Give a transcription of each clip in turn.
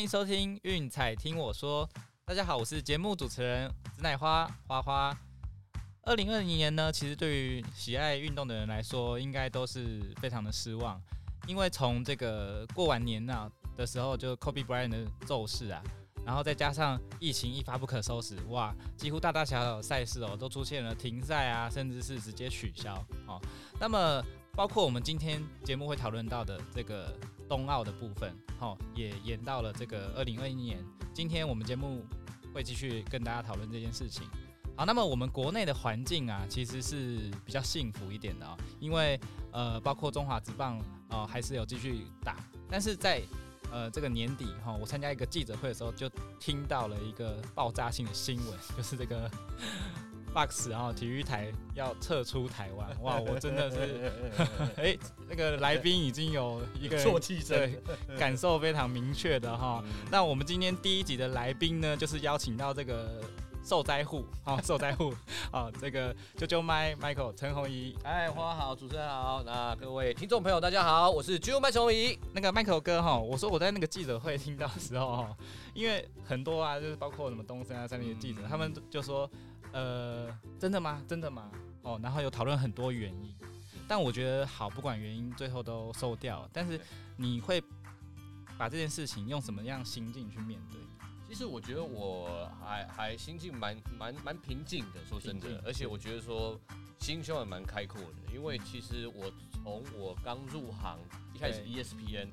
欢迎收听运彩听我说。大家好，我是节目主持人紫乃花花花。二零二零年呢，其实对于喜爱运动的人来说，应该都是非常的失望，因为从这个过完年啊的时候，就 Kobe Bryant 的骤逝啊，然后再加上疫情一发不可收拾，哇，几乎大大小小的赛事哦都出现了停赛啊，甚至是直接取消哦。那么包括我们今天节目会讨论到的这个冬奥的部分，好，也延到了这个二零二一年。今天我们节目会继续跟大家讨论这件事情。好，那么我们国内的环境啊，其实是比较幸福一点的啊，因为呃，包括中华职棒啊，还是有继续打。但是在呃这个年底哈，我参加一个记者会的时候，就听到了一个爆炸性的新闻，就是这个 Box 然后体育台要撤出台湾。哇，我真的是，哎，那个来宾已经有一个 啜泣声，感受非常明确的哈。那我们今天第一集的来宾呢，就是邀请到这个受灾户，好，受灾户，啊，这个啾啾麦 Michael 陈宏仪，哎，花好，主持人好，那各位听众朋友大家好，我是啾麦崇仪。那个 Michael 哥哈，我说我在那个记者会听到的时候哈，因为很多啊，就是包括什么东森啊、三立的记者，他们就说，呃，真的吗？真的吗？哦，然后有讨论很多原因，但我觉得好，不管原因，最后都收掉。但是你会把这件事情用什么样心境去面对？其实我觉得我还还心境蛮蛮蛮平静的，说真的，而且我觉得说心胸也蛮开阔的，因为其实我从我刚入行一开始 E 对 ESPN，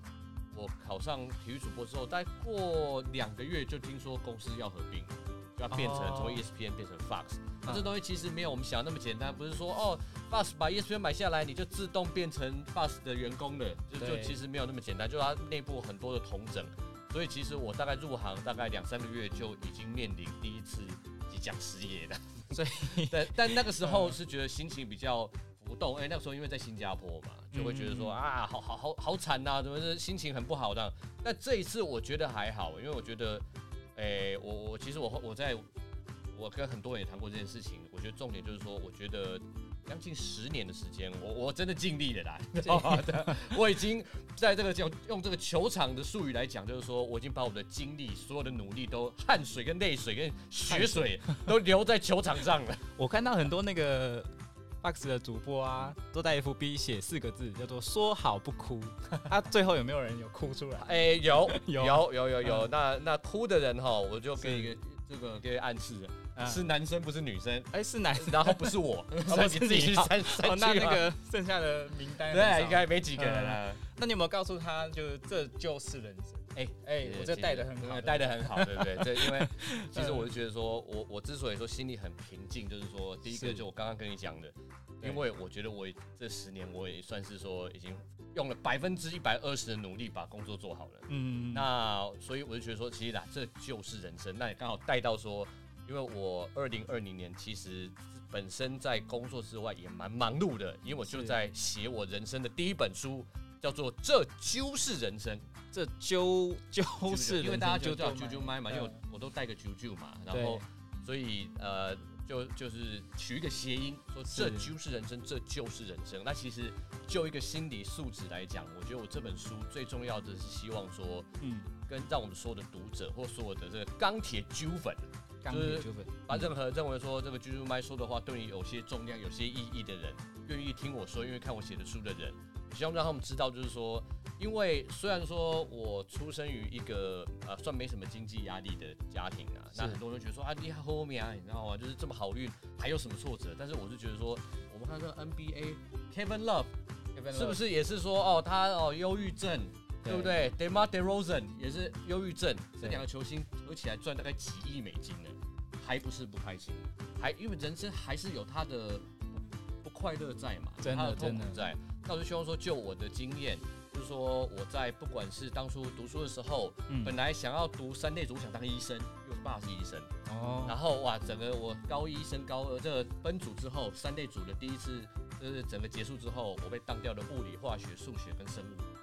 我考上体育主播之后，大概过两个月就听说公司要合并，就要变成哦从 E ESPN 变成 Fox。那嗯这东西其实没有我们想的那么简单，不是说哦 Fox 把 ESPN 买下来，你就自动变成 Fox 的员工了，就就其实没有那么简单，就它内部很多的同整。所以其实我大概入行大概两三个月就已经面临第一次即将失业了，所以 但但那个时候是觉得心情比较浮动，哎、那个时候因为在新加坡嘛，就会觉得说、嗯啊，好好好好惨呐、怎么是心情很不好的。那这一次我觉得还好，因为我觉得，哎、我我其实我我在我跟很多人也谈过这件事情，我觉得重点就是说，我觉得将近十年的时间，我我真的尽力了啦。我已经在这个叫用这个球场的术语来讲，就是说我已经把我的精力、所有的努力都汗水、跟泪水、跟血水都留在球场上了。我看到很多那个 Box 的主播啊，都在 FB 写四个字，叫做“说好不哭”。他最后有没有人有哭出来？哎、有 有有有有有，那那哭的人哈，我就给一是个这个给暗示是男生不是女生，哎，是男 然后不是我，然后你自己去删删哦，那那个剩下的名单对，应该没几个人了。那你有没有告诉他，就是这就是人生？哎哎，我这带的很好，带的很好，对不对？这因为 其实我就觉得说，我我之所以说心里很平静，就是说，第一个就我刚刚跟你讲的，因为我觉得我这十年我也算是说已经用了百分之一百二十的努力把工作做好了。嗯，那所以我就觉得说，其实啦，这就是人生。那也刚好带到说，因为我二零二零年其实本身在工作之外也蛮忙碌的，因为我就在写我人生的第一本书，叫做《这就是人生》。这揪就是人生，因为大家就叫啾啾啾麦嘛，因为我都带个啾啾嘛，然后所以呃就就是取一个谐音，说这就是人生，这就是人生。那其实就一个心理素质来讲，我觉得我这本书最重要的是希望说，嗯，跟让我们所有的读者或所有的这个钢铁啾粉，钢铁纠纷，把任何认为说这个啾啾麦说的话对你有些重量、有些意义的人，愿意听我说，愿意看我写的书的人，希望让他们知道，就是说，因为虽然说我出生于一个呃算没什么经济压力的家庭啊，那很多人觉得说啊你好后面啊，你知道吗？就是这么好运，还有什么挫折？但是我是觉得说，我们看这个 NBA Kevin Love 是不是？也是说哦他哦忧郁症？对不对？Demar Derozan 也是忧郁症，这两个球星合起来赚大概几亿美金呢，还不是不开心，还因为人生还是有他的不不快乐在嘛，真的真的在。那我就希望说，就我的经验，就是说我在不管是当初读书的时候，嗯本来想要读三类组，想当医生，因为我爸是医生，哦，然后哇，整个我高一升高二这个分组之后，三类组的第一次就是整个结束之后，我被当掉了物理、化学、数学跟生物。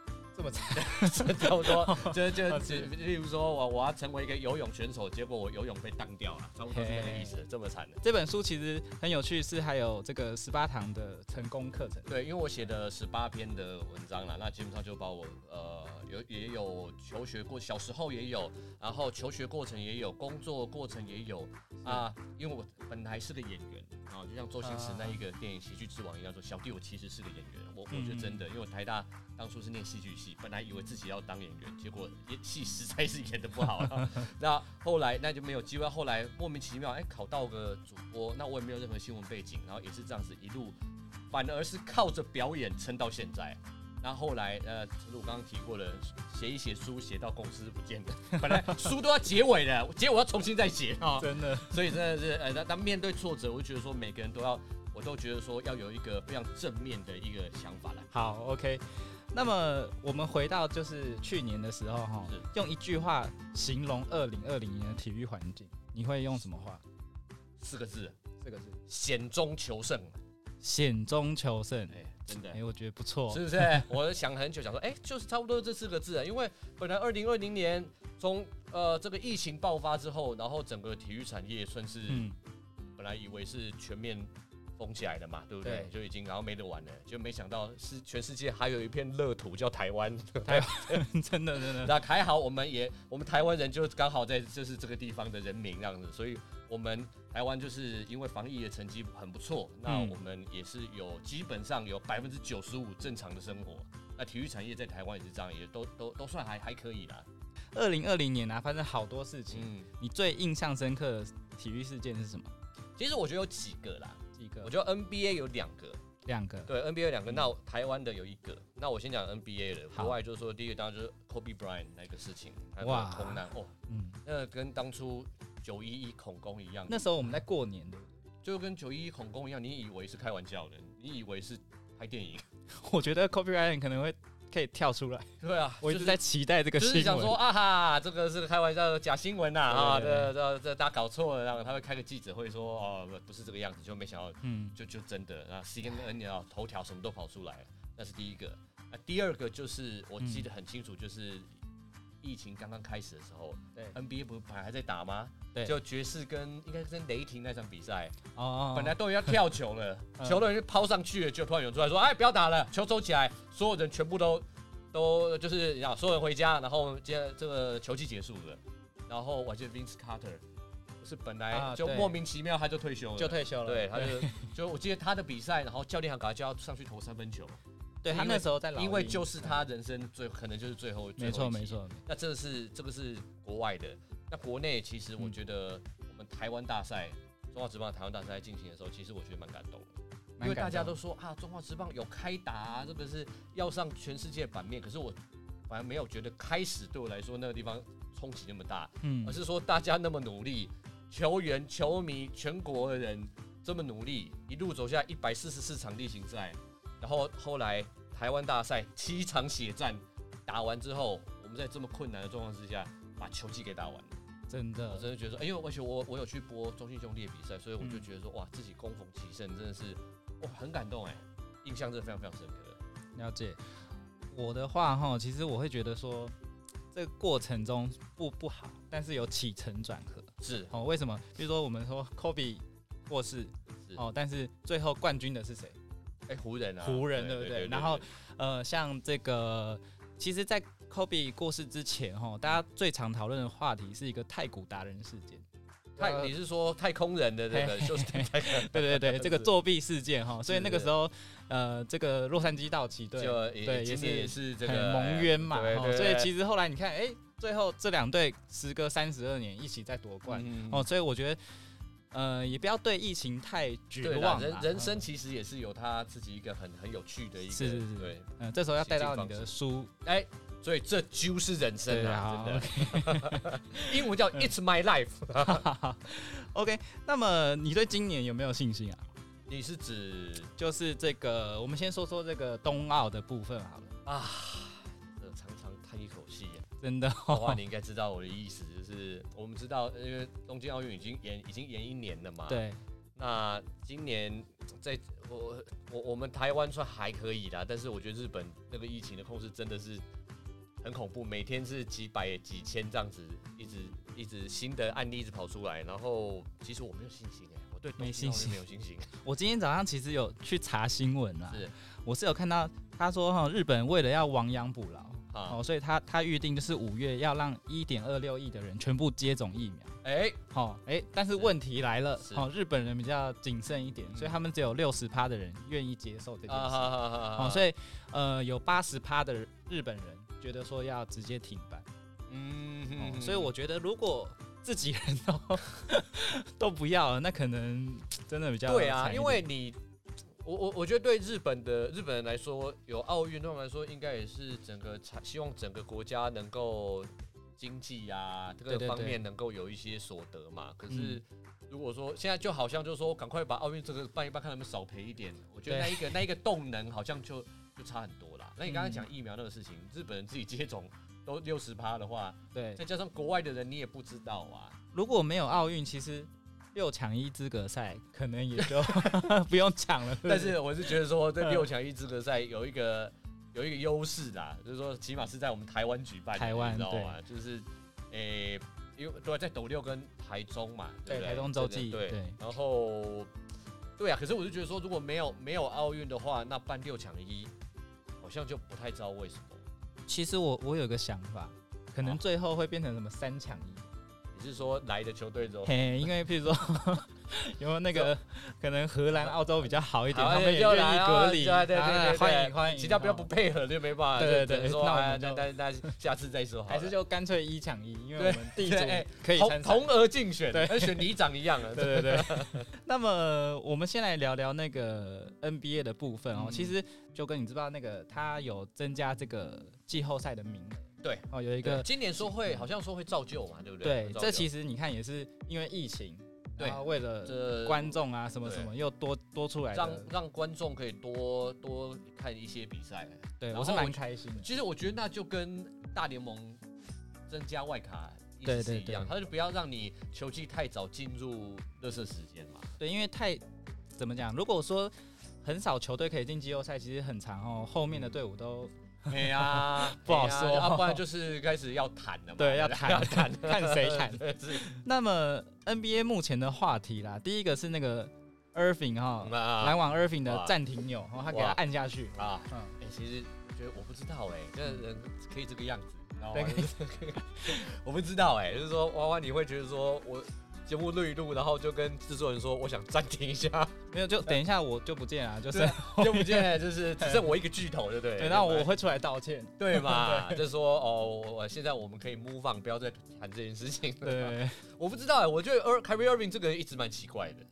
这这么惨，差不多，就就就例如说我我要成为一个游泳选手，结果我游泳被当掉了，差不多是这个意思，这么惨的。这本书其实很有趣，是还有这个十八堂的成功课程。对，因为我写的十八篇的文章了，那基本上就把我呃有也有求学过，小时候也有，然后求学过程也有，工作过程也有啊。因为我本来是个演员啊，就像周星驰那一个电影《喜剧之王》一样，说小弟我其实是个演员。我我觉得真的，因为我台大当初是念戏剧系，本来以为自己要当演员，结果演戏实在是演的不好。那后来那就没有机会，后来莫名其妙哎考到个主播，那我也没有任何新闻背景，然后也是这样子一路，反而是靠着表演撑到现在。那后来呃，如我刚刚提过的，写一写书写到公司不见了，本来书都要结尾了，结尾要重新再写啊，真的。所以真的是呃，那当面对挫折，我就觉得说每个人都要。我都觉得说要有一个非常正面的一个想法来。好，OK。那么我们回到就是去年的时候哈，用一句话形容二零二零年的体育环境，你会用什么话？四个字，四个字，险中求胜。险中求胜，哎，真的，哎，我觉得不错，是不是？我想很久，想说，哎，就是差不多这四个字啊。因为本来二零二零年从呃这个疫情爆发之后，然后整个体育产业算是本来以为是全面。封起来了嘛，对不对？就已经然后没得玩了，就没想到是全世界还有一片乐土叫台湾，台湾 真的真的。那还好，我们也我们台湾人就刚好在就是这个地方的人民这样子，所以我们台湾就是因为防疫的成绩很不错，那我们也是有基本上有百分之九十五正常的生活。那体育产业在台湾也是这样，也都都都算还还可以啦。二零二零年啊，发生好多事情，你最印象深刻的体育事件是什么？其实我觉得有几个啦。一个，我觉得 NBA 有两个，两个，对，NBA 两个。那台湾的有一个。那我先讲 NBA 的，国外就是说，第一个当然就是 Kobe Bryant 那个事情，哇，空难哦，嗯，那跟当初九一一恐攻一样。那时候我们在过年的，就跟九一一恐攻一样，你以为是开玩笑的，你以为是拍电影。我觉得 Kobe Bryant 可能会。可以跳出来，对啊，我一直在期待这个新闻。就是想说啊哈，这个是开玩笑的假新闻呐啊，这这这大家搞错了，然后他会开个记者会说哦不不是这个样子，就没想到，嗯，就就真的啊，CNN 你要头条什么都跑出来了，那是第一个。啊，第二个就是我记得很清楚，就是疫情刚刚开始的时候，对，NBA 不是本来还在打吗？对，就爵士跟应该是跟雷霆那场比赛，哦，本来都要跳球了，球都已经抛上去了，就突然有人出来说，哎，不要打了，球收起来，所有人全部都。都就是要所有人回家，然后接这个球季结束了，然后我记得 Vince Carter 是本来就莫名其妙他就退休了，就退休了，对，他就就我记得他的比赛，然后教练还给他叫上去投三分球，对他那时候在老，因为就是他人生最可能就是最后，没错没错，那这个是这个是国外的，那国内其实我觉得我们台湾大赛，中华职棒台湾大赛进行的时候，其实我觉得蛮感动的。因为大家都说啊，中华职棒有开打，这个是要上全世界版面。可是我反而没有觉得开始对我来说那个地方冲击那么大，嗯，而是说大家那么努力，球员、球迷、全国的人这么努力，一路走下一百四十四场例行赛，然后后来台湾大赛七场血战打完之后，我们在这么困难的状况之下把球季给打完。真的，我真的觉得说，哎呦，而且我我有去播中信兄弟的比赛，所以我就觉得说，哇，自己攻逢其胜，真的是。哇，很感动哎，印象真的非常非常深刻。了解我的话哈，其实我会觉得说，这个过程中不不好，但是有起承转合。是哦，为什么？比如说我们说 Kobe 过世，哦，但是最后冠军的是谁？哎，湖人啊，湖人对不对？然后呃，像这个，其实，在 Kobe 过世之前哈，大家最常讨论的话题是一个太古达人事件。太，你是说太空人的这个就是对对对，这个作弊事件哈，所以那个时候，呃，这个洛杉矶道奇队对也是也是这个蒙冤嘛，所以其实后来你看，哎，最后这两队时隔三十二年一起在夺冠哦，所以我觉得，呃，也不要对疫情太绝望。人人生其实也是有他自己一个很很有趣的一个，是是是，对，嗯，这时候要带到你的书，哎。所以这就是人生啊，真的。英文叫 It's my life。OK，那么你对今年有没有信心啊？你是指就是这个？我们先说说这个冬奥的部分好了。啊，真的。的话，你应该知道我的意思，就是我们知道，因为东京奥运已经延已经延一年了嘛。对。那今年在我我我们台湾算还可以啦，但是我觉得日本那个疫情的控制真的是。很恐怖，每天是几百几千这样子，一直一直新的案例一直跑出来，然后其实我没有信心哎，我对没信心没有信心。我今天早上其实有去查新闻啦，是我是有看到他说哈，日本为了要亡羊补牢。啊，哦，所以他他预定就是五月要让一点二六亿的人全部接种疫苗。哎，好，哎，但是问题来了，是好，日本人比较谨慎一点，嗯所以他们只有六十趴的人愿意接受这件啊事。哦，所以呃，有八十趴的日本人觉得说要直接停办。嗯哦，所以我觉得如果自己人都 都不要了，那可能真的比较对啊，因为你。我我我觉得对日本的日本人来说，有奥运对他们来说，应该也是整个产希望整个国家能够经济啊这个对对对方面能够有一些所得嘛。可是嗯如果说现在就好像就是说，赶快把奥运这个办一办，看能不能少赔一点，我觉得那一个那一个动能好像就就差很多啦。那你刚刚嗯讲疫苗那个事情，日本人自己接种都六十趴的话，对，再加上国外的人，你也不知道啊。如果没有奥运，其实六强一资格赛可能也就 不用抢了。但是我是觉得说，这六强一资格赛有一个有一个优势啦，就是说起码是在我们台湾举办，台湾你知道吗？就是诶、因为对啊，在斗六跟台中嘛，对不对？对台中洲际对对然后对啊，可是我就觉得说，如果没有没有奥运的话，那办六强一好像就不太知道为什么。其实我我有个想法，可能最后会变成什么三强一。你是说来的球队中？嘿，因为譬如说有没有那个可能荷兰、澳洲比较好一点，他们也就愿意来隔离，对对对欢迎欢迎，其他不要哦不配合就没办法，对对对那我们就那那那下次再说还是就干脆一抢一，因为我们地主对哎可以。同同额竞选，对跟选里长一样 了。对对对。那么我们先来聊聊那个 NBA 的部分哦。嗯其实就跟你知道那个，他有增加这个季后赛的名额。对哦，有一一个今年说会好像说会照旧嘛，对不对对？，这其实实你看也是因为疫情，对为了这观众啊什么什么又多多出来让的，让观众可以多多看一些比赛。对我是蛮开心的。其实我觉得那就跟大联盟增加外卡意对对思是一样，对他就不要让你球季太早进入热身时间嘛。对，因为太怎么讲？如果说很少球队可以进季后赛，其实很长哦，后面的队伍都 对呀，不好说。不然就是开始要谈了嘛。对要不谈要谈，看谁谈。是。那么 NBA 目前的话题啦，第一个是那个 Irving 哈，篮啊网 Irving 的暂停钮，然后他给他按下去，啊！嗯，哎，其实我觉得我不知道哎，这人可以这个样子，你知道吗？对就是我不知道哎，就是说娃娃你会觉得说我节目录一录，然后就跟制作人说我想暂停一下，没有就等一下我就不见了，就是就不见 就是只剩我一个巨头，对不对？对，那我会出来道歉，对嘛？就说哦，我现在我们可以 move on，不要再谈这件事情了。对，我不知道哎，我觉得 Kyrie Irving 这个人一直蛮奇怪的，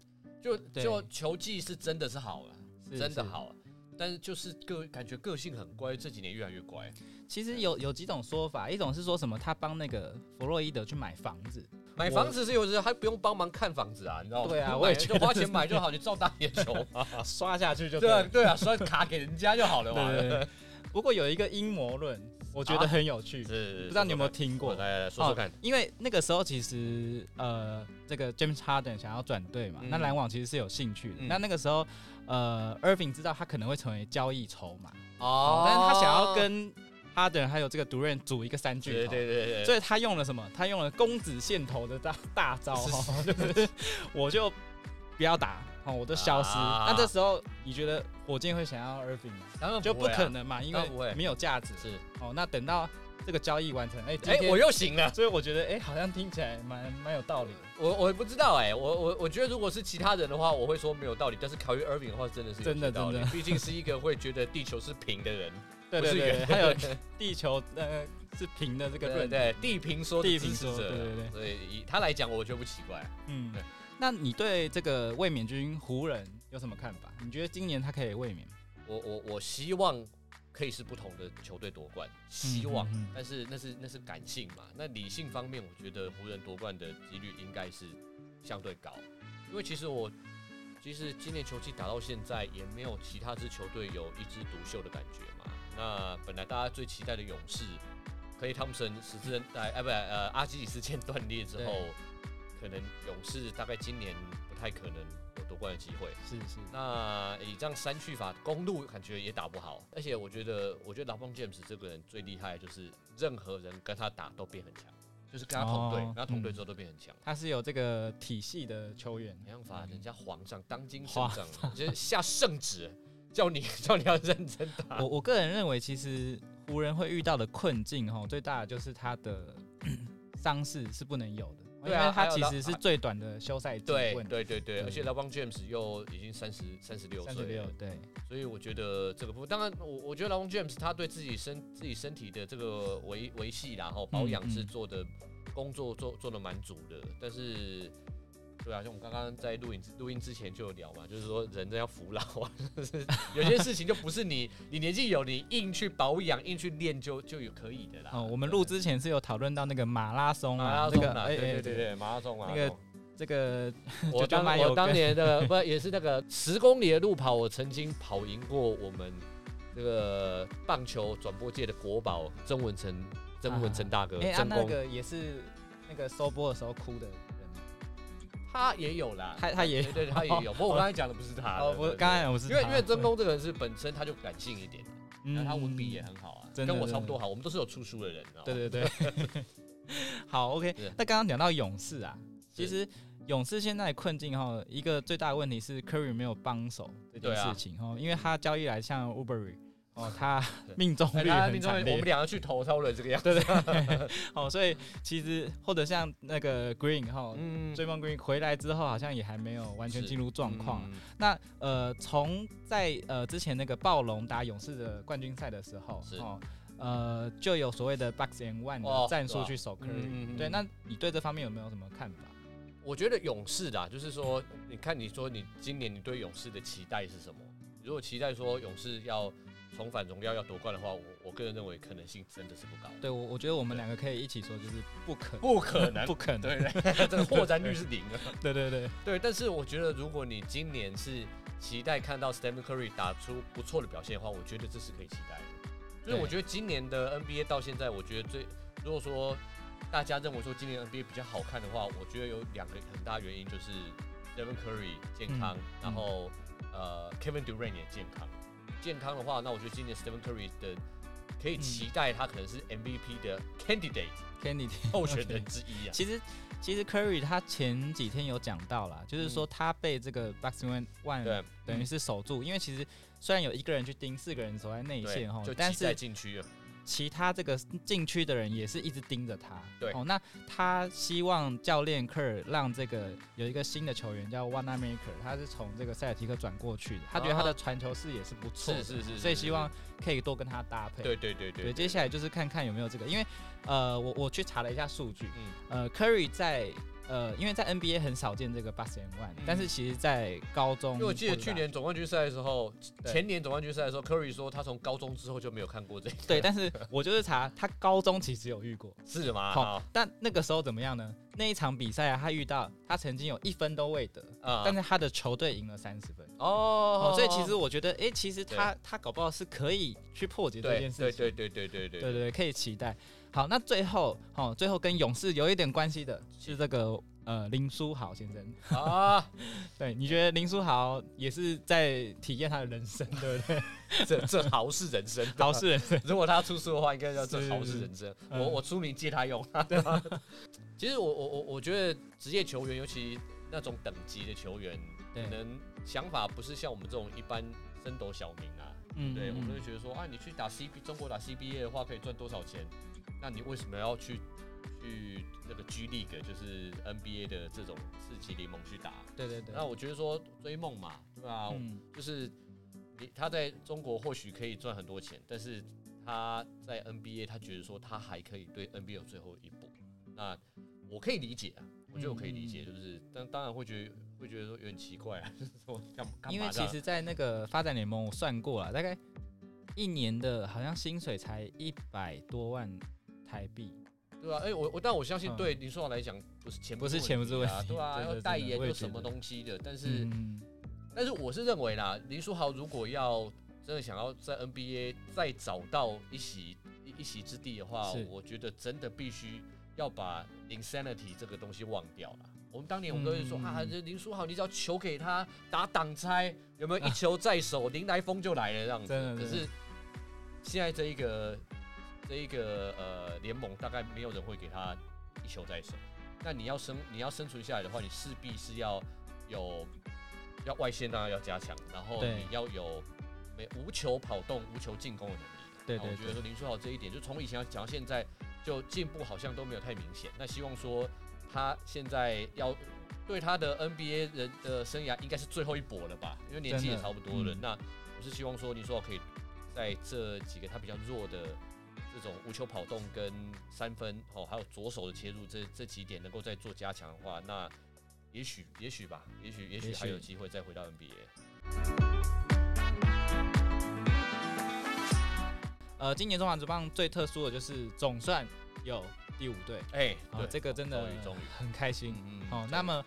就就球技是真的是好了，真的好了，但是就是个感觉个性很乖，这几年越来越乖。其实有有几种说法，一种是说什么他帮那个弗洛伊德去买房子，买房子是有时还不用帮忙看房子啊，你知道吗？对啊我也就花钱买就好，你照打眼球嘛。刷下去就对啊，了对啊，刷卡给人家就好了嘛。不过有一个阴谋论，我觉得很有趣，是，不知道你有没有听过？来说说看。因为那个时候其实呃，这个 James Harden 想要转队嘛，嗯那篮网其实是有兴趣的。嗯那那个时候呃，Irving 知道他可能会成为交易筹码，哦但是他想要跟 Harden 还有这个 Durant 组一个三巨对头。对对对，所以他用了什么？他用了公子线头的大大招哈，就是我就不要打哦，我都消失。啊那这时候你觉得火箭会想要 Irving 吗？当然就不可能嘛，因为没有价值。是。哦，那等到这个交易完成，哎、今哎，天我又行了。所以我觉得，哎、好像听起来蛮蛮有道理的。我我不知道哎、我我我觉得如果是其他人的话，我会说没有道理。但是考虑 Irving 的话，真的是真的真的毕竟是一个会觉得地球是平的人，对对对，还有地球呃是平的这个论对对，地平说地平说对对对所以以他来讲，我觉得不奇怪。嗯对。那你对这个卫冕军湖人有什么看法？你觉得今年他可以卫冕？我我我希望可以是不同的球队夺冠，希望，嗯嗯嗯但是那是那是感性嘛。那理性方面，我觉得湖人夺冠的几率应该是相对高，因为其实我其实今年球季打到现在，也没有其他支球队有一枝独秀的感觉嘛。那本来大家最期待的勇士，可以汤普森十字韧带，哎，不呃阿基里斯腱断裂之后，可能勇士大概今年不太可能有夺冠的机会。是是，那以这样三去法，公路感觉也打不好，而且我觉得，我觉得老邦 James 这个人最厉害，就是任何人跟他打都变很强，就是跟他同队，哦跟他同队嗯之后都变很强。他是有这个体系的球员，没办法，人家皇上当今圣皇上，就是下圣旨，叫你叫你要认真打我。我个人认为，其实湖人会遇到的困境哈，最大的就是他的 伤势是不能有的，对啊因为他其实是最短的休赛季对，对对对，而且 LeBron James 又已经三十三十六岁了，，三十六对，所以我觉得这个部分，当然我我觉得 LeBron James 他对自己身自己身体的这个维维系然后保养嗯是做的工作做做的蛮足的，但是。对啊，像我们刚刚在录影录音之前就有聊嘛，就是说人真要服老啊，就是有些事情就不是你你年纪有你硬去保养硬去练就就有可以的啦。哦，我们录之前是有讨论到那个马拉松马啊，拉松啊，那个哎哎对对对对，马拉松啊那个。这个 我当我当年的 不也是那个十公里的路跑，我曾经跑赢过我们这个棒球转播界的国宝曾文成，曾文成大哥，哎啊那个也是那个收播的时候哭的他也有啦，他他也对对，他也有。不过我刚才讲的不是他，哦，我刚才我是因为因为曾公这个人是本身他就感性一点，那嗯他文笔也很好啊，跟我差不多好，我们都是有出书的人，对对对，好，OK。那刚刚讲到勇士啊，其实勇士现在的困境哈，一个最大的问题是 Curry 没有帮手这件事情哈，因为他交易来像 Ubery 哦，他命中哎率很命中率惨烈，我们两个去投超了这个样子，对对哦，所以其实或者像那个 Green 哈。嗯。追梦 Green 回来之后，好像也还没有完全进入状况。嗯。那呃，从在呃之前那个暴龙打勇士的冠军赛的时候，是。哦，呃，就有所谓的 box and one 战术去守 Curry、对，那你对这方面有没有什么看法？我觉得勇士啦，就是说，你看你说你今年你对勇士的期待是什么？如果期待说勇士要重返荣耀要夺冠的话，我我个人认为可能性真的是不高。对我，我觉得我们两个可以一起说，就是不可不可能 不可能。对对，这个破绽率是零啊。对对对，对，但是我觉得如果你今年是期待看到 Stephen Curry 打出不错的表现的话，我觉得这是可以期待的。就是我觉得今年的 NBA 到现在，我觉得最如果说大家认为说今年 NBA 比较好看的话，我觉得有两个很大原因，就是 Stephen Curry 健康，嗯然后呃 Kevin Durant 也健康。健康的话，那我觉得今年 Stephen Curry 的可以期待他可能是 MVP 的 candidate，candidate 候选人之一啊。其实其实 Curry 他前几天有讲到啦，就是说他被这个 box and one 对，等于是守住，因为其实虽然有一个人去盯，四个人守在内线哈就，但是禁区了。其他这个禁区的人也是一直盯着他。对。哦，那他希望教练科尔让这个有一个新的球员叫 Wanamaker，他是从这个塞尔提克转过去的，他觉得他的传球视野是不错的，啊。是是是所以希望可以多跟他搭配。对对对对对，接下来就是看看有没有这个，因为呃，我我去查了一下数据，嗯。呃，Curry 在呃，因为在 NBA 很少见这个 and one，、嗯但是其实在高中，因为我记得去年总冠军赛的时候，前年总冠军赛的时候，Curry 说他从高中之后就没有看过这个。对，但是 我就是查他高中其实有遇过，是吗？好啊但那个时候怎么样呢？那一场比赛啊，他遇到他曾经有一分都未得，啊但是他的球队赢了三十分。哦哦，所以其实我觉得，诶，其实他他搞不好是可以去破解这件事情。对对对对对对对对，可以期待。好，那最后，哦，最后跟勇士有一点关系的是这个呃林书豪先生。啊，对，你觉得林书豪也是在体验他的人生，对不对？这这豪是人生，豪是人生。如果他出书的话，应该叫这是豪是人生。嗯我我出名借他用。对其实我我我我觉得职业球员，尤其那种等级的球员，对可能想法不是像我们这种一般升斗小民啊。嗯对，我们嗯会觉得说啊，你去打 C B 中国打 CBA 的话，可以赚多少钱？那你为什么要去去那个 G League，就是 NBA 的这种四级联盟去打？对对对。那我觉得说追梦嘛，对吧、嗯，就是你他在中国或许可以赚很多钱，但是他在 NBA，他觉得说他还可以对 NBA 有最后一步。那我可以理解啊，我觉得我可以理解，嗯就是但当然会觉得会觉得说有点奇怪啊，因为其实，在那个发展联盟，我算过了，大概一年的好像薪水才一百多万台币。对吧、哎、我我但我相信嗯对林书豪来讲，不是钱不是钱不是问啊，题对吧、对 对要代言又什么东西的，但是、嗯，但是我是认为啦，林书豪如果要真的想要在 NBA 再找到一席一一席之地的话，我觉得真的必须要把 insanity 这个东西忘掉了。我们当年我们都会说、嗯啊，这林书豪，你只要球给他打挡拆，有没有一球在手，林来疯就来了这样子。可是现在这一个这一个呃联盟，大概没有人会给他一球在手。那你要生你要生存下来的话，你势必是要有要外线当然要加强，然后你要有没无球跑动、无球进攻的能力。对对那我觉得说林书豪这一点，就从以前讲到现在，就进步好像都没有太明显。那希望说他现在要对他的 NBA 人的生涯应该是最后一搏了吧，因为年纪也差不多了。嗯那我是希望说你说我可以在这几个他比较弱的这种无球跑动跟三分哦，还有左手的切入这这几点能够再做加强的话，那也许也许吧，也许也许也许还有机会再回到 NBA。呃，今年中华职棒最特殊的就是总算有第五队，哎、这个真的很开心。嗯哦，那么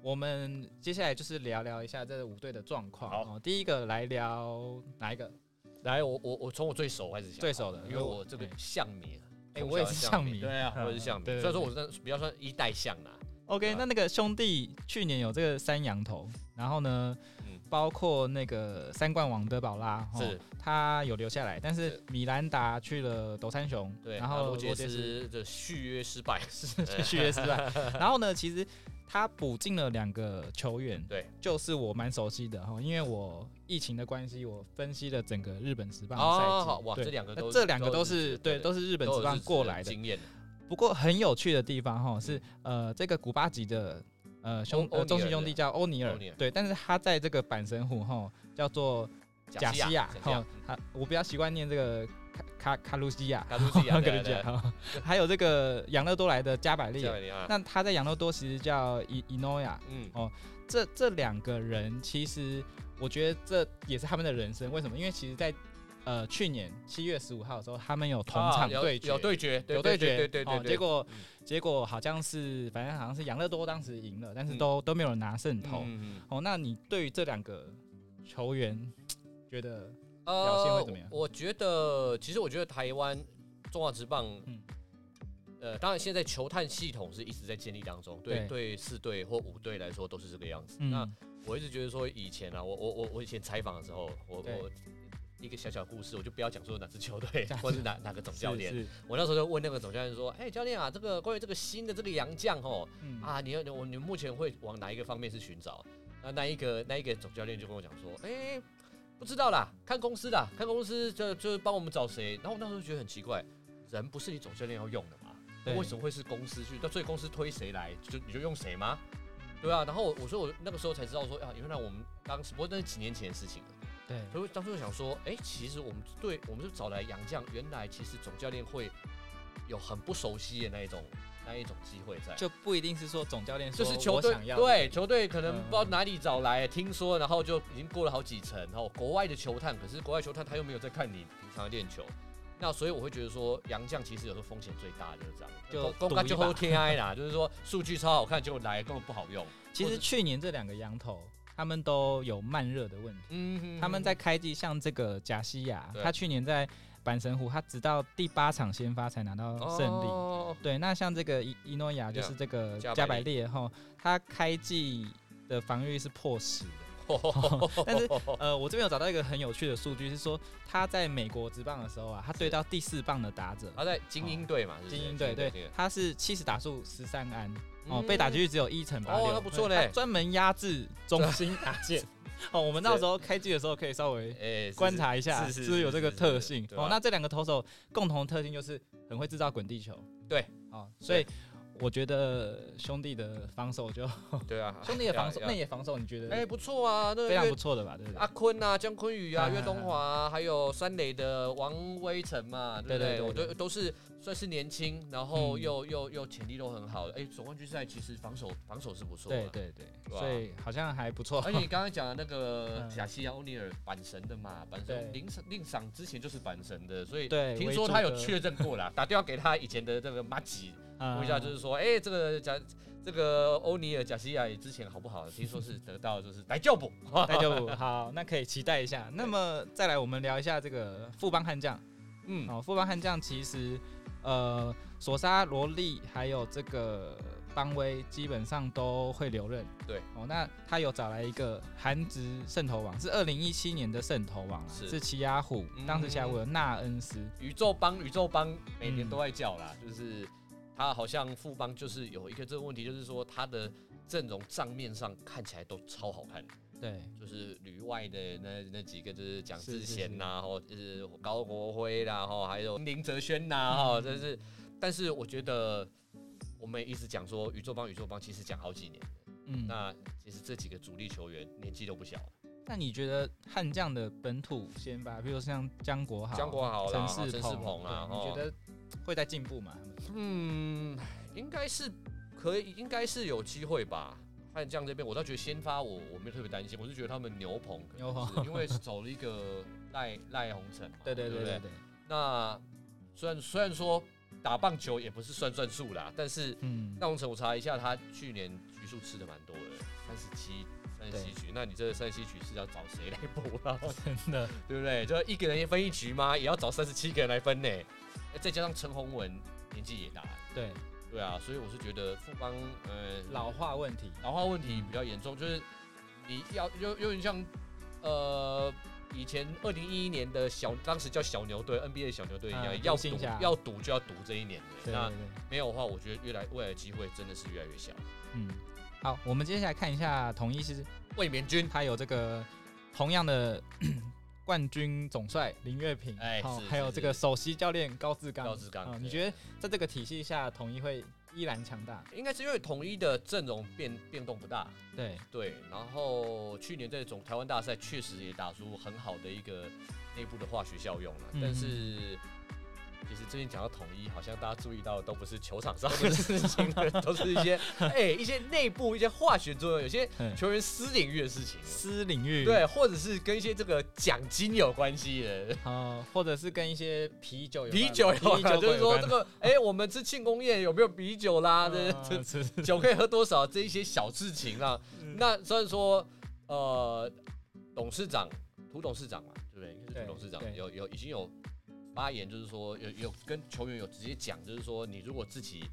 我们接下来就是聊聊一下这五队的状况。好。哦，第一个来聊哪一个？来，我我我从我最熟开始讲，最熟的因为我这个哎象迷，哎从我也是象迷对啊，嗯我也是象迷，对对虽然说我算比较算一代象啦，OK，啊。那那个兄弟去年有这个三羊头，然后呢，嗯包括那个三冠王德保拉，哦是他有留下来，但是是。米兰达去了斗山熊，对，然后罗杰斯斯的续约失败，是续约失败，然后呢，其实他补进了两个球员，对，就是我蛮熟悉的哈，因为我疫情的关系，我分析了整个日本职棒哦赛季，好哇对这两个都这两个都都是对，都是日本职棒过来的。经验，不过很有趣的地方哈是，呃，这个古巴籍的呃兄中信兄弟叫欧尼尔对，但是他在这个阪神虎哈叫做贾西亚哈，他我比较习惯念这个卡卡卡鲁西亚，卡鲁西亚 还有这个养乐多来的加百利，那他在养乐多其实叫伊伊诺亚，嗯，哦。这这两个人其实我觉得这也是他们的人生，为什么？因为其实在呃去年七月十五号的时候，他们有同场对决，有对决，有对决，对对对。结果嗯结果好像是反正好像是养乐多当时赢了，但是嗯。都、都没有人拿胜投。嗯嗯哦，那你对于这两个球员觉得呃表现会怎么样？我觉得，其实我觉得台湾中华职棒，嗯。呃，当然现在球探系统是一直在建立当中，对对。对，四队或五队来说都是这个样子。嗯。那我一直觉得说，以前啊，我我我我以前采访的时候，我我一个小小故事，我就不要讲说哪支球队 或是哪哪个总教练。我那时候就问那个总教练说：“哎、教练啊，这个关于这个新的这个洋将哦，嗯啊，你要我你目前会往哪一个方面去寻找？”那那一个那一个总教练就跟我讲说：“哎、不知道啦，看公司的，看公司就就帮我们找谁。”然后我那时候觉得很奇怪，人不是你总教练要用的嘛？为什么会是公司去？那所以公司推谁来，就你就用谁吗？对啊，然后我我说我那个时候才知道说啊，原来我们当时不过那是几年前的事情了。对。所以当初就想说，哎、其实我们对我们是找来杨将，原来其实总教练会有很不熟悉的那一种那一种机会在。就不一定是说总教练说就是球队我想要对球队可能嗯不知道哪里找来，听说然后就已经过了好几层，然后国外的球探，可是国外球探他又没有在看你平常的练球，那所以我会觉得说杨将其实有时候风险最大的就是这样，就就后天哀啦，就是说数据超好看，结果来根本不好用。其实去年这两个羊头他们都有慢热的问题。嗯哼他们在开季，像这个贾西亚，他去年在阪神湖，他直到第八场先发才拿到胜利。哦。对，那像这个伊伊诺亚，就是这个加百列。哈，他开季的防御是破十的。但是呃，我这边有找到一个很有趣的数据，是说他在美国职棒的时候啊，他对到第四棒的打者，他在精英队嘛，精英队对，他是七十打数十三安哦，嗯。被打击率只有一乘八哦六，那不错嘞。专门压制中心打 线。哦，我们到时候开机的时候可以稍微观察一下，是不是有这个特性？哦，那这两个投手共同的特性就是很会制造滚地球。对，哦，所以我觉得兄弟的防守就对啊，兄弟的防守，要内野防守，你觉得哎不错啊，那非常不错的吧？对不对阿？坤啊，姜坤宇啊，嗯岳东华啊，还有三垒的王威成嘛，对不对？我都都是算是年轻，然后嗯又又又潜力都很好的。哎，总冠军赛其实防守防守是不错的。对对对，所以好像还不错。而且你刚刚讲的那个 嗯贾西亚欧尼尔板神的嘛，板神令赏令赏之前就是板神的，所以对听说他有确认过啦，打电话给他以前的这个马吉，问问一下，就是说，哎、这个贾这个欧尼尔贾西亚之前好不好？听说是得到就是来救补，来救补好，那可以期待一下。那么再来，我们聊一下这个富邦悍将。嗯，哦，富邦悍将其实，呃，索沙罗利还有这个邦威基本上都会留任。对，哦，那他有找来一个韩职圣头王，是二零一七年的圣头王啊，是是奇亚虎，当时奇亚虎的纳恩斯。宇宙帮宇宙帮每年嗯都在叫啦，就是他好像富邦就是有一个这个问题，就是说他的阵容账面上看起来都超好看，对，就是旅外的那那几个就是蒋志贤呐，然后就是高国辉啦，然后还有林哲轩呐，嗯。哈，真是，但是我觉得我们一直讲说宇宙帮宇宙帮，其实讲好几年了，嗯，那那其实这几个主力球员年纪都不小，那你觉得悍将的本土先发，比如像江国豪、江国豪啦陈世陈世鹏啊你哦。觉得会在进步嘛？嗯，应该是可以，应该是有机会吧。悍将这边，我倒觉得先发我我没有特别担心，我是觉得他们牛棚牛棚是因为走了一个赖赖鸿成嘛，对对对不对对对，那虽然虽然说打棒球也不是算算数啦，但是嗯，赖鸿成我查一下，他去年局数吃的蛮多的，三十七三十七局。那你这三十七局是要找谁来补啊？真的，对不对？就一个人分一局吗？也要找三十七个人来分呢。哎再加上陈宏文年纪也大了，对对啊，所以我是觉得富邦呃老化问题，老化问题比较严重，就是你要有有点像呃以前二零一一年的小当时叫小牛队 NBA 小牛队一样，嗯要赌要赌就要赌这一年的。那没有的话，我觉得越来未来机会真的是越来越小。嗯，好，我们接下来看一下统一是，卫冕军他有这个同样的 冠军总帅林月平，哎是是还有这个首席教练高志刚，高志刚你觉得在这个体系下，统一会依然强大？应该是因为统一的阵容变变动不大，对，对，然后去年在总台湾大赛确实也打出很好的一个内部的化学效用了，嗯但是。其实最近讲到统一，好像大家注意到的都不是球场上的事情了，都是一些哎、一些内部一些化学作用，有些嗯球员私领域的事情，私领域，对，或者是跟一些这个奖金有关系的，哦，或者是跟一些啤酒有啤关酒有关，啤酒就是说这个哎、我们吃庆功宴有没有啤酒啦？这这酒可以喝多少？这一些小事情啊，嗯那虽然说，呃，董事长、涂董事长嘛，对不对？涂董事长有有已经有发言，就是说有有跟球员有直接讲，就是说你如果自己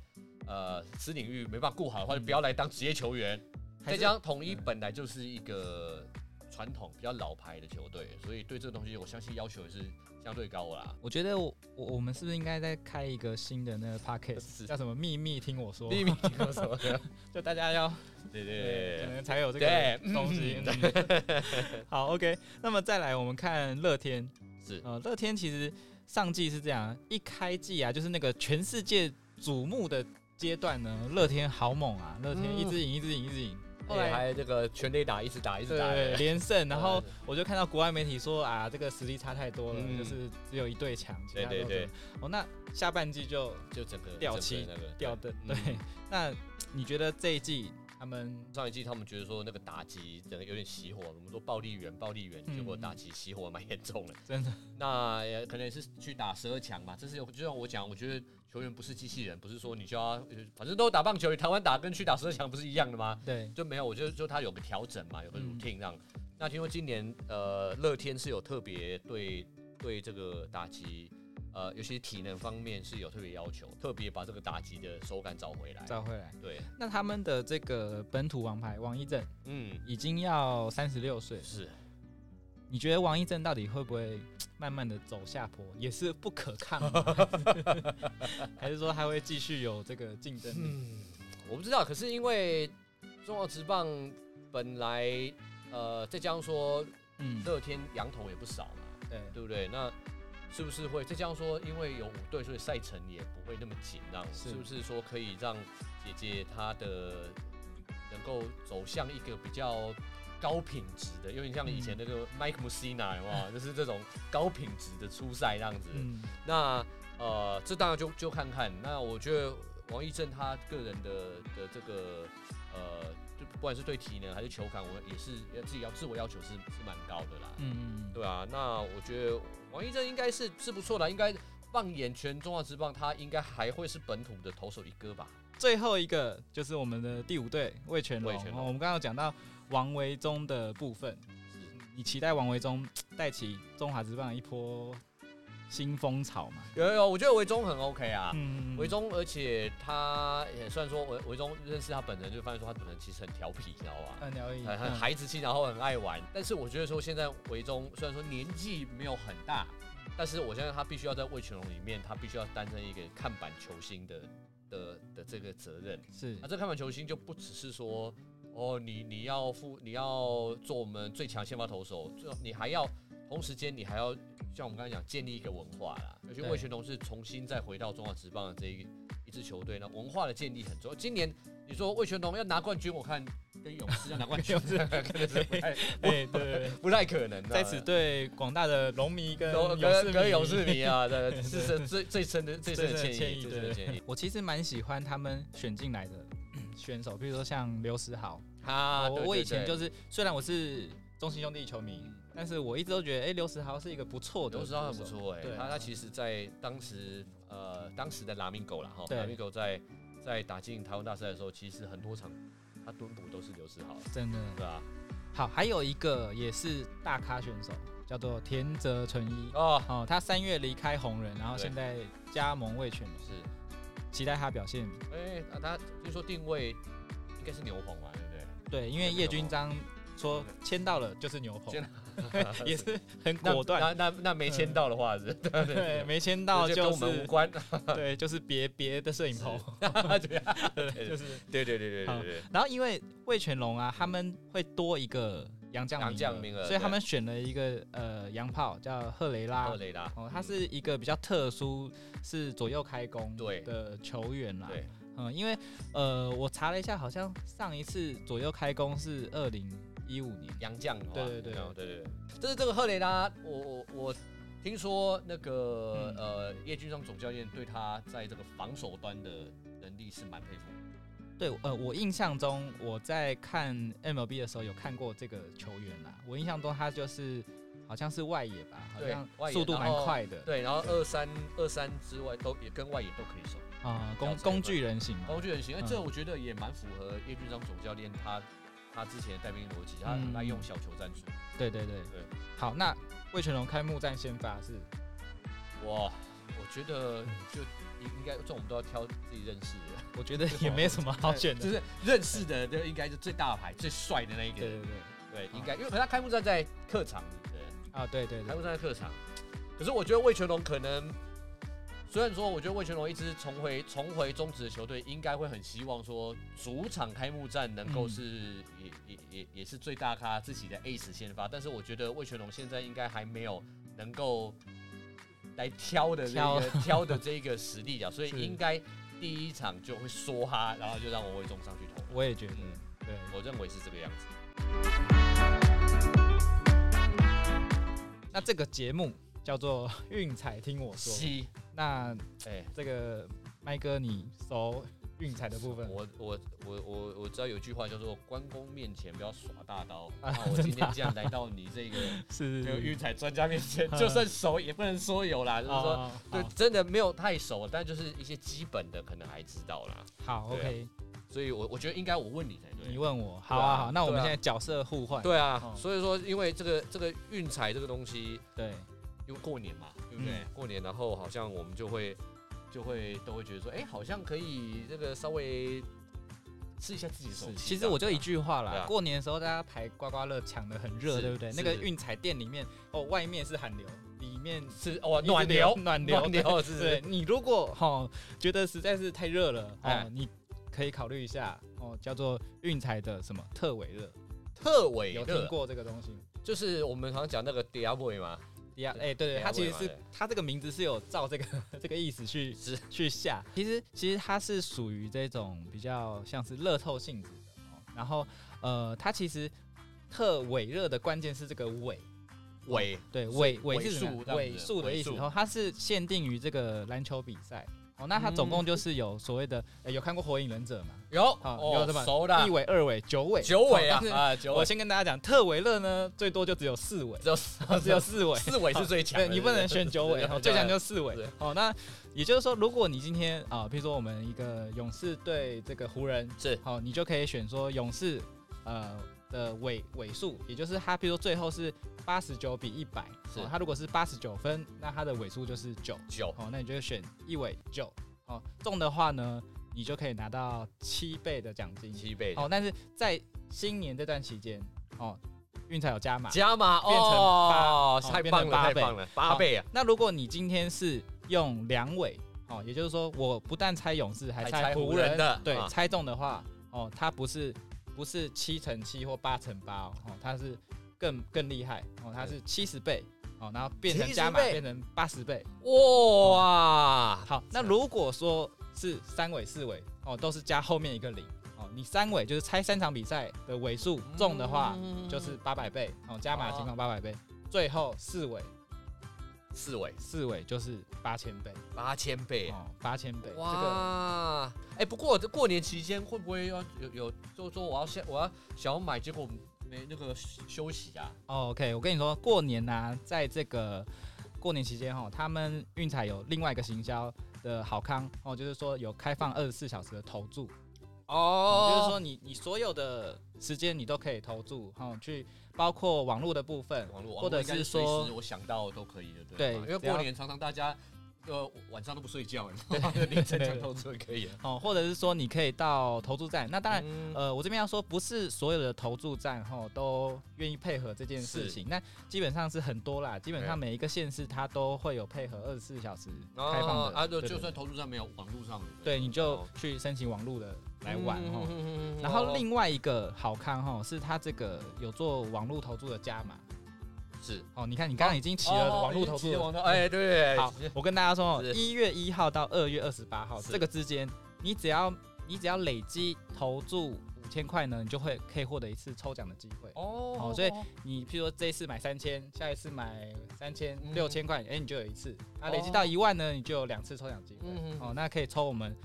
呃私领域没办法顾好的话，就不要来当职业球员。再加上统一嗯本来就是一个传统比较老牌的球队，所以对这个东西我相信要求也是相对高啦。我觉得我我我们是不是应该再开一个新的那个 podcast，叫什么秘密听我说？秘密听我说的？就大家要对可对能才有这对个东西。嗯嗯好，OK，那么再来我们看乐天，是呃，乐天其实上季是这样，一开季啊，就是那个全世界瞩目的阶段呢，乐天好猛啊，乐天嗯一直赢，一直赢，一直赢。后哎来还这个全垒打一直打一直打，对对 连胜，然后我就看到国外媒体说啊，这个实力差太多了，嗯。就是只有一队强，其他对对对。都是哦，那下半季就就整个掉漆整个那个掉的，嗯。对。那你觉得这一季他们上一季他们觉得说那个打击整个有点熄火，我们说暴力员暴力员，嗯结果打击熄火蛮严重的。真的那也可能也是去打十二强嘛，这是有就像我讲，我觉得球员不是机器人，不是说你就要呃反正都打棒球，台湾打跟去打十二强不是一样的吗？对就没有，我觉得就他有个调整嘛，有个嗯 routine 让。那听说今年呃乐天是有特别对对这个打击。呃，尤其体能方面是有特别要求，特别把这个打击的手感找回来。找回来。对，那他们的这个本土王牌王一正嗯，已经要三十六岁，是。你觉得王一正到底会不会 慢慢的走下坡，也是不可抗吗？还是说他会继续有这个竞争力？嗯，我不知道，可是因为中华职棒本来呃，再加上说嗯，乐天羊头也不少嘛，对对不对？那是不是会再加上说，因为有五队，所以赛程也不会那么紧张？是是不是说可以让姐姐她的能够走向一个比较高品质的，有点像以前那个 Mike 没有？就是这种高品质的初赛这样子。嗯，那呃，这当然就就看看。那我觉得王义正他个人的的这个呃，就不管是对体能还是球感，我也是要自己要自我要求是是蛮高的啦。嗯嗯对啊，那我觉得王一正应该是是不错的，应该放眼全中华职棒，他应该还会是本土的投手一哥吧？最后一个就是我们的第五队魏全龙。我们刚刚有讲到王维忠的部分，你期待王维忠 带起中华职棒一波新风潮嘛。有有有，我觉得维中很 OK 啊。嗯，维中，而且他也虽然说维维中认识他本人，就发现说他本人其实很调皮，你知道吧？很调皮，很孩子气，然后很爱玩。但是我觉得说现在维中虽然说年纪没有很大，但是我相信他必须要在魏全龙里面，他必须要担任一个看板球星的的的这个责任。是那这看板球星就不只是说，哦，你你要负你要做我们最强先发投手，就你还要同时间你还要像我们刚才讲建立一个文化啦。而且魏全龙是重新再回到中华职棒的这一一支球队，那文化的建立很重要。今年你说魏全龙要拿冠军，我看跟勇士要拿冠军，可能是不太哎，对不太可能。在此对广大的龙迷跟跟勇士跟跟勇迷士迷啊，对，是是最最深的最深的最深的歉意，最深的歉意。我其实蛮喜欢他们选进来的选手，比如说像刘思豪，啊，我我以前就是是虽然我是中信兄弟球迷，但是我一直都觉得，哎，刘世豪是一个不错的，刘时豪很不。错哎、对。他他其实，在当时呃当时的拉米狗啦哈，拉米狗在在打进台湾大赛的时候，其实很多场他蹲捕都是刘世豪，真的。对吧？好，还有一个也是大咖选手，叫做田泽纯一。哦，哦，他三月离开红人，然后对。现在加盟味全。龙，是，期待他表现。哎、那他听说定位应该是牛棚嘛，对不对？对，因为对叶军章说签到了就是牛棚。签，也是很果断。那那那没签到的话是，对没签到就跟我们无关，对，就是别别的摄影棚，对啊，对，就是。对对对对对对，然后因为魏全龙啊，他们会多一个杨将名额所以他们选了一个呃洋炮叫赫雷拉赫。雷拉，哦，他是一个比较特殊，是左右开弓对的球员啦。对，嗯，因为呃，我查了一下，好像上一次左右开弓是二零一五年。杨将的话，对对对对对对，这是这个赫雷拉，我我我听说那个、嗯呃叶军章总教练对他在这个防守端的能力是蛮佩服的。对，呃，我印象中我在看 MLB 的时候有看过这个球员啦。我印象中他就是好像是外野吧，好像外野速度蛮快的。对，然后二三二三之外都也跟外野都可以守，啊，工工具人型嘛。工具人型，哎、嗯这我觉得也蛮符合叶俊章总教练他他之前的带兵逻辑，他嗯很爱用小球战术。对对对对。好，那魏全龙开幕战先发是哇，我觉得就应应该这种我们都要挑自己认识的。我觉得 也没什么好选的。就是认识的，就应该是最大牌、最帅的那一个。对对对。对，应该，因为可能他开幕战在客场，对啊，对对对，开。幕战在客场。可是我觉得魏全龙可能，虽然说我觉得魏全龙一支重回重回中职的球队，应该会很希望说主场开幕战能够嗯是、也也也也是最大咖自己的 ace 先发，但是我觉得魏全龙现在应该还没有能够来挑的这挑个 挑的这个实力啊，所以应该第一场就会说他，然后就让我魏忠上去投。我也觉得，嗯，对。我认为是这个样子。那这个节目叫做 《运彩听我说》，那哎、这个麦哥你熟运彩的部分？我我我我我知道有句话叫做“关公面前不要耍大刀”，啊那我今天既然来到你这个 是这个运彩专家面前，嗯就算熟也不能说有啦，就是说。哦对，真的没有太熟，但就是一些基本的可能还知道啦，好，OK，所以我我觉得应该我问你才对。你问我，好对啊啊好，那我们现在角色互换，对啊，哦。所以说因为这个这个运彩这个东西，对因为过年嘛，对不对？嗯过年然后好像我们就会就会都会觉得说，哎、好像可以这个稍微试一下自己的手气。其实我就一句话啦，过年的时候大家排刮刮乐抢的很热，是对不对？那个运彩店里面，哦，外面是寒流，里面是哦暖流 暖流，暖流是对你如果哈觉得实在是太热了，哦哎，你可以考虑一下哦，叫做运彩的什么特伟热，特伟有听热，过这个东西？就是我们常常讲那个 Diablo 嘛，迪亚，哎，对对，迪亚它其实是伟嘛对它这个名字是有照这个 这个意思去去下。其实其实它是属于这种比较像是乐透性质的哦。然后呃，它其实特伟热的关键是这个伟，尾对是尾尾数尾数的意思，然后它是限定于这个篮球比赛。哦，那它总共就是有所谓的，呃有看过《火影忍者》吗？有有什么熟的一尾、二尾、九尾，九尾啊啊九尾我，先跟大家讲，特维勒呢，最多就只有四尾，只有只有四尾。四尾是最强，对你不能选九尾，最强就是四尾对。哦，那也就是说，如果你今天啊，比如说我们一个勇士对这个湖人，是好，你就可以选说勇士，呃，的尾尾数，也就是它，比如说最后是八十九比一百，是。哦，它如果是八十九分，那它的尾数就是九，九哦，那你就会选一尾九，哦，中的话呢，你就可以拿到七倍的奖金，七倍哦，但是在新年这段期间，哦，运彩有加码，加码变成八哦，太棒了，成八倍太棒了，八倍啊！那如果你今天是用两尾，哦，也就是说我不但猜勇士，还猜湖湖人人的对，啊猜中的话，哦，它不是不是七乘七或八乘八哦，哦它是更更厉害哦，它是七十倍哦，然后变成加码变成八十倍。哇，好，那如果说是三尾四尾哦，都是加后面一个零哦，你三尾就是猜三场比赛的尾数中的话，嗯。就是八百倍哦，加码情况八百倍，最后四尾四尾四尾就是八千倍八千倍啊！哦，八千倍，这个哇，哎，不过这过年期间会不会要有有，就是说我要先我要想要买，结果没那个休息啊？哦 OK，我跟你说，过年呐、在这个过年期间哈，他们运彩有另外一个行销的好康哦，就是说有开放二十四小时的投注，哦，就是说你你所有的时间你都可以投注哈、哦，去包括网络的部分，网络或者是说我想到都可以的，对吧？因为过年常常大家呃晚上都不睡觉，凌晨讲投资也可以啊。哦，或者是说你可以到投注站，那当然。嗯。呃，我这边要说，不是所有的投注站哈都愿意配合这件事情，那基本上是很多啦，基本上每一个县市它都会有配合二十四小时开放的哦啊，就对对。就算投注站没有网络上，对，你就哦。去申请网络的来玩哈。嗯然后另外一个好看哈，是它这个有做网络投注的加码是哦。你看，你刚刚已经起了网络投注了。网络，哎，对，好，我跟大家说哦，一月一号到二月二十八号这个之间，你只要你只要累积投注五千块呢，你就会可以获得一次抽奖的机会。哦好所以你譬如说这一次买三千，下一次买三千嗯六千块，哎，你就有一次。那哦累积到一万呢，你就有两次抽奖机会。嗯哦，那可以抽我们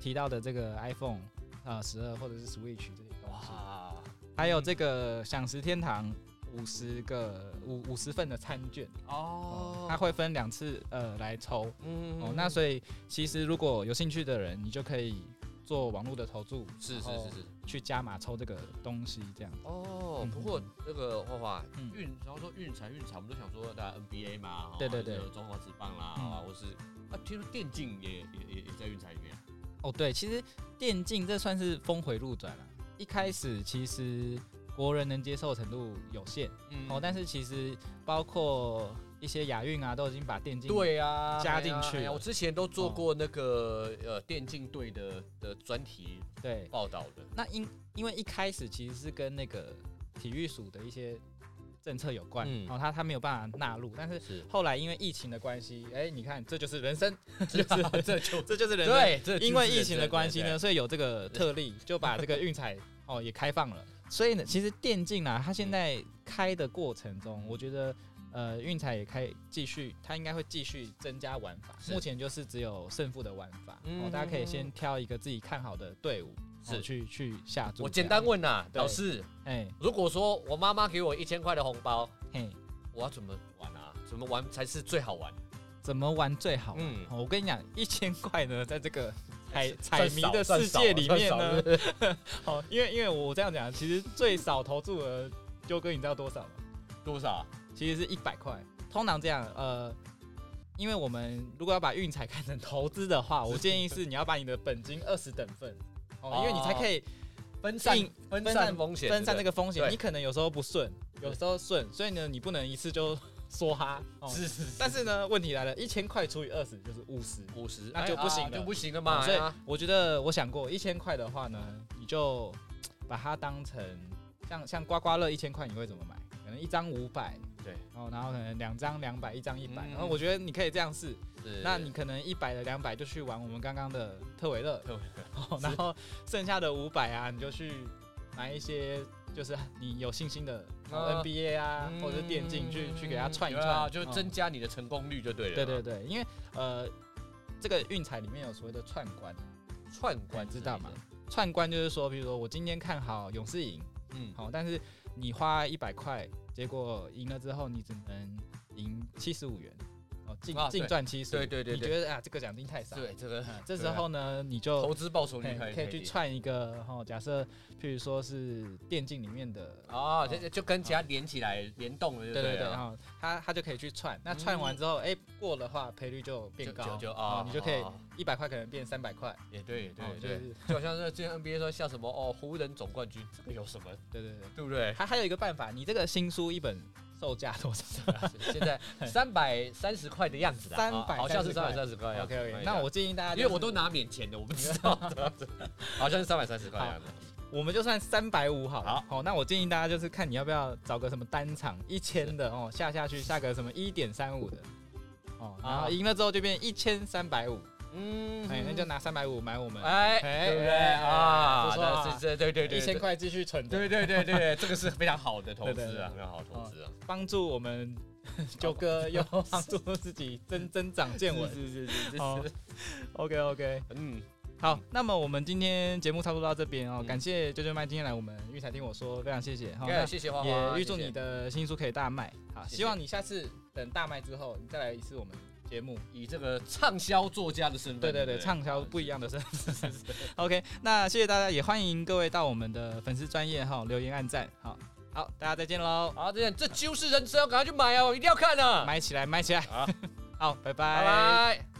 提到的这个 iPhone 啊十二或者是 Switch 这些东西，哇，还有这个享食天堂五十个五五十份的餐券。哦。它会分两次呃来抽。嗯哦。那所以其实如果有兴趣的人，你就可以做网络的投注，是是是是。去加码抽这个东西这样。哦嗯，不过那个花花嗯运，然后说运彩运彩，我们都想说大家 NBA 嘛，哦对对对。中华职棒啦，或是啊，听说电竞也也也也在运彩里面，哦，对，其实电竞这算是峰回路转了。一开始其实国人能接受程度有限。嗯。哦，但是其实包括一些亚运啊，都已经把电竞对啊，加进去我之前都做哦。过那个呃电竞队的的专题对。报道的，那因因为一开始其实是跟那个体育署的一些政策有关，嗯。哦，他他没有办法纳入，但是是。后来因为疫情的关系，哎，你看这就是人生，这 这就这就是人生。对，因为疫情的关系呢，对，所以有这个特例，就把这个运彩 哦也开放了。所以呢，其实电竞啊，它现在开的过程中，我觉得呃运彩也开继续，它应该会继续增加玩法。目前就是只有胜负的玩法，嗯哦，大家可以先挑一个自己看好的队伍，哦是去去下注。我简单，问呐，对老师，哎如果说我妈妈给我一千块的红包，嘿，我要怎么玩啊？怎么玩才是最好玩？怎么玩最好？嗯嗯，我跟你讲，一千块呢，在这个彩彩迷的世界里面呢，好，因为因为我这样讲，其实最少投注额，纠哥你知道多少吗？多少啊？其实是一百块。通常这样，呃，因为我们如果要把运彩看成投资的话，我建议是你要把你的本金二十等份，哦，因为你才可以分散分分散散风险，分散那个个风险。你可能有时候不顺，有时候顺，所以呢，你不能一次就梭哈。哦是是是，但是呢，问题来了，一千块除以二十就是五十。五十那就不行了就不行了嘛。所以我觉得，我想过一千块的话呢，你就把它当成像像刮刮乐一千块，你会怎么买？可能一张五百，对，然后然后可能两张两百，一张一百、嗯然后我觉得你可以这样试。那你可能一百的两百就去玩我们刚刚的特维乐，特维乐然后剩下的五百啊，你就去买一些就是你有信心的、NBA 啊，或者是电竞去去给他串一对串，啊就哦增加你的成功率就对了。对对，对，因为呃这个运彩里面有所谓的串关。串关知道吗？串关就是说，比如说我今天看好勇士赢，嗯，好，但是你花一百块，结果赢了之后你只能赢七十五元，哦，净净赚七十，对对对对你觉得啊这个奖金太少，对这个啊这时候呢你就投资报酬率嘿可以去串一个哈，假设譬如说是电竞里面的。哦，就就跟其他连起来联动了，对对对，然后他他就可以去串，那串完之后，哎、过的话赔率就变高，就啊，你就可以哦一百块可能变三百块，也对对对，就好像是之前 NBA 说像什么哦湖人总冠军，这个有什么对对对。对不对？还还有一个办法，你这个新书一本售价多少？现在 三百三十块的样子啦，330啊好像是三百块三十块。？OK OK，哎那我建议大家、因为我都拿免钱的，我不知道，好像是三百三十块样子。我们就算三百五好了，好。那我建议大家就是看你要不要找个什么单场一千的哦，下下去下个什么一点三五的哦，然后啊。赢了之后就变一千三百五，嗯哎，那就拿三百五买我们哎，哎对不对哎啊？不错啊那是这对对对，一千块继续存着，对对对对对，这个是非常好的投资啊，非常好的投资啊。帮助我们 九哥又 帮助自己增增长见闻。是是是是好是，OK OK，嗯，好，那么我们今天节目差不多到这边哦，嗯感谢啾啾麦今天来我们育才听我说，非常谢谢。好，谢谢花花，也预祝你的新书可以大卖。好，希望你下次等大卖之后，你再来一次我们节目。以这个畅销作家的身份，对对对，畅销不一样的身份。OK，那谢谢大家，也欢迎各位到我们的粉丝专业哈留言按赞。好，好，大家再见喽，好，再见这就是人生，赶快去买哦，一定要看啊！买起来，买起来。好，好，拜拜拜。